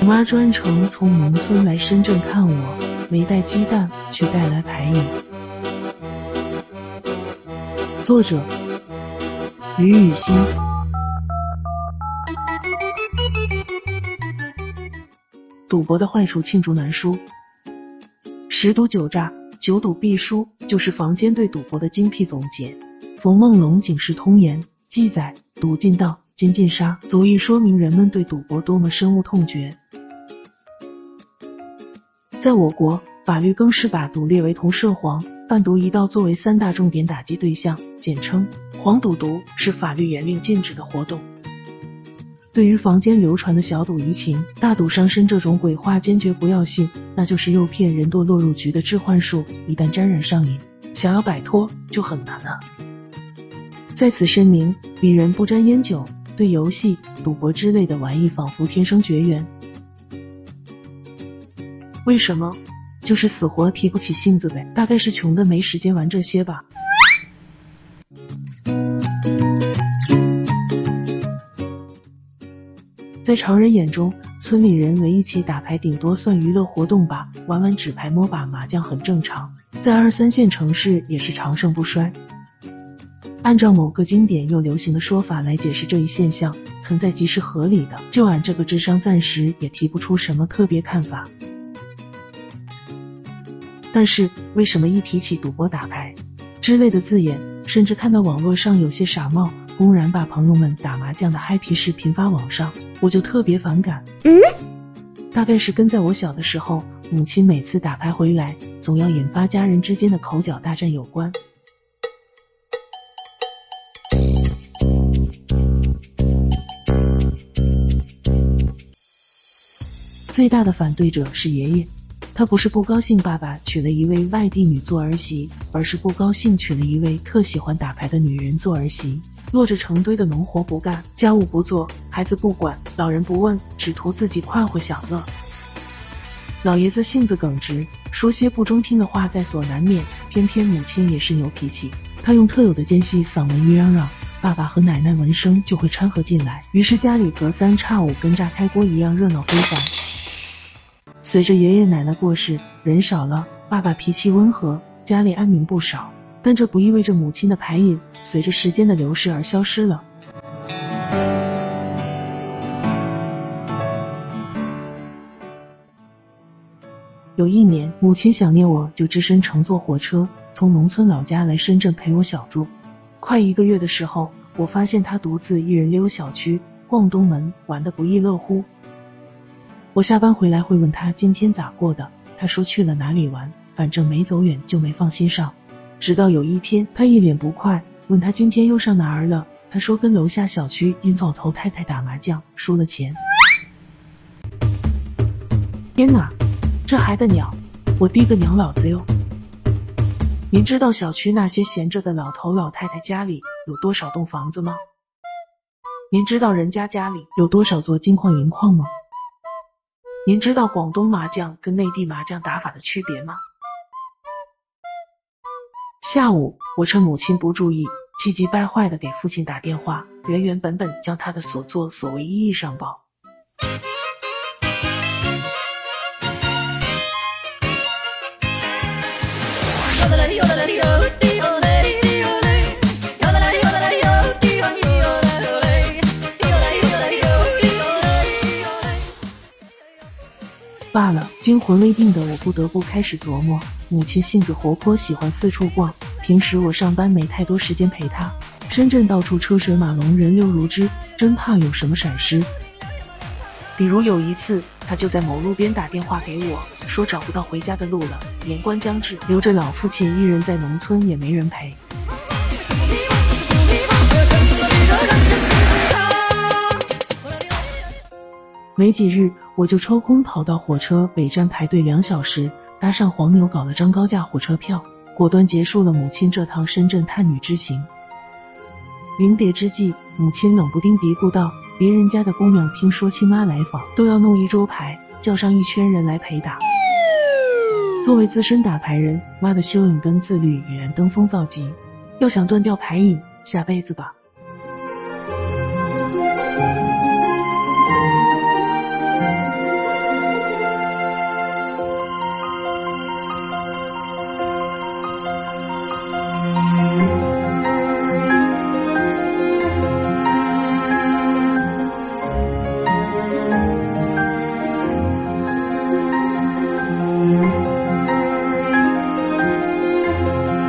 我妈专程从农村来深圳看我，没带鸡蛋，却带来牌瘾。作者：于雨欣。赌博的坏处罄竹难书，十赌九诈，九赌必输，就是坊间对赌博的精辟总结。冯梦龙《警世通言》记载：赌尽道，金尽杀，足以说明人们对赌博多么深恶痛绝。在我国，法律更是把赌列为同涉黄、贩毒一道作为三大重点打击对象，简称“黄赌毒”，是法律严令禁止的活动。对于坊间流传的小赌怡情、大赌伤身这种鬼话，坚决不要信，那就是诱骗人堕落入局的致幻术，一旦沾染上瘾，想要摆脱就很难了。在此声明，鄙人不沾烟酒，对游戏、赌博之类的玩意仿佛天生绝缘。为什么？就是死活提不起性子呗，大概是穷的没时间玩这些吧。在常人眼中，村里人围一起打牌，顶多算娱乐活动吧，玩玩纸牌、摸把麻将很正常，在二三线城市也是长盛不衰。按照某个经典又流行的说法来解释这一现象，存在即是合理的。就俺这个智商，暂时也提不出什么特别看法。但是为什么一提起赌博、打牌之类的字眼，甚至看到网络上有些傻帽公然把朋友们打麻将的嗨皮视频发网上，我就特别反感？嗯，大概是跟在我小的时候，母亲每次打牌回来，总要引发家人之间的口角大战有关。最大的反对者是爷爷，他不是不高兴爸爸娶了一位外地女做儿媳，而是不高兴娶了一位特喜欢打牌的女人做儿媳，落着成堆的农活不干，家务不做，孩子不管，老人不问，只图自己快活享乐。老爷子性子耿直，说些不中听的话在所难免，偏偏母亲也是牛脾气，她用特有的尖细嗓门一嚷嚷。爸爸和奶奶闻声就会掺和进来，于是家里隔三差五跟炸开锅一样热闹非凡。随着爷爷奶奶过世，人少了，爸爸脾气温和，家里安宁不少。但这不意味着母亲的牌瘾随着时间的流逝而消失了。有一年，母亲想念我，就只身乘坐火车从农村老家来深圳陪我小住。快一个月的时候，我发现她独自一人溜小区、逛东门，玩得不亦乐乎。我下班回来会问他今天咋过的，他说去了哪里玩，反正没走远就没放心上。直到有一天，他一脸不快，问他今天又上哪儿了，他说跟楼下小区一老头太太打麻将，输了钱。天哪，这还得了？我滴个娘老子哟！您知道小区那些闲着的老头老太太家里有多少栋房子吗？您知道人家家里有多少座金矿银矿吗？您知道广东麻将跟内地麻将打法的区别吗？下午，我趁母亲不注意，气急败坏的给父亲打电话，原原本本将他的所作所为一一上报。罢了，惊魂未定的我不得不开始琢磨。母亲性子活泼，喜欢四处逛，平时我上班没太多时间陪她。深圳到处车水马龙，人流如织，真怕有什么闪失。比如有一次，她就在某路边打电话给我，说找不到回家的路了，年关将至，留着老父亲一人在农村，也没人陪。没几日，我就抽空跑到火车北站排队两小时，搭上黄牛搞了张高价火车票，果断结束了母亲这趟深圳探女之行。临别之际，母亲冷不丁嘀咕道：“别人家的姑娘听说亲妈来访，都要弄一桌牌，叫上一圈人来陪打。”作为资深打牌人，妈的修养跟自律已然登峰造极，要想断掉牌瘾，下辈子吧。